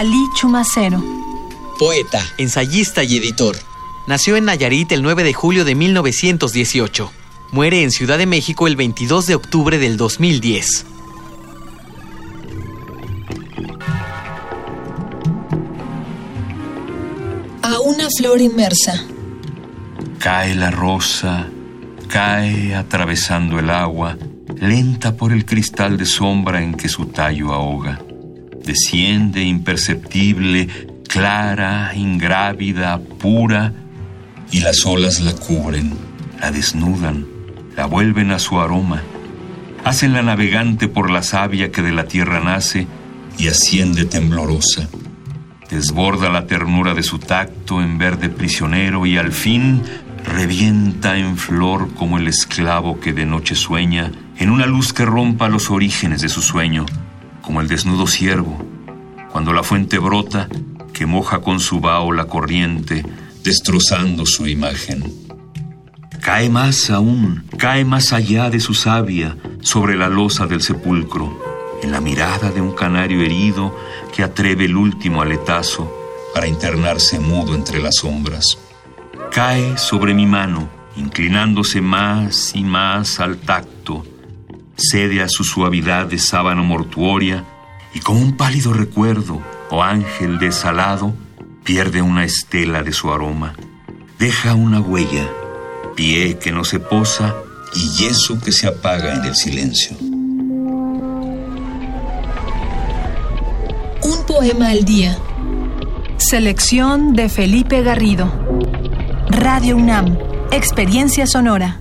Ali Chumacero. Poeta, ensayista y editor. Nació en Nayarit el 9 de julio de 1918. Muere en Ciudad de México el 22 de octubre del 2010. A una flor inmersa. Cae la rosa, cae atravesando el agua, lenta por el cristal de sombra en que su tallo ahoga. Desciende imperceptible, clara, ingrávida, pura, y las olas la cubren, la desnudan, la vuelven a su aroma, hacen la navegante por la savia que de la tierra nace y asciende temblorosa. Desborda la ternura de su tacto en verde prisionero y al fin revienta en flor como el esclavo que de noche sueña, en una luz que rompa los orígenes de su sueño, como el desnudo ciervo, cuando la fuente brota, que moja con su vaho la corriente, destrozando su imagen. Cae más aún, cae más allá de su savia, sobre la losa del sepulcro, en la mirada de un canario herido que atreve el último aletazo para internarse mudo entre las sombras cae sobre mi mano, inclinándose más y más al tacto, cede a su suavidad de sábano mortuoria y como un pálido recuerdo o ángel desalado, pierde una estela de su aroma, deja una huella, pie que no se posa y yeso que se apaga en el silencio. Un poema al día. Selección de Felipe Garrido. Radio UNAM, Experiencia Sonora.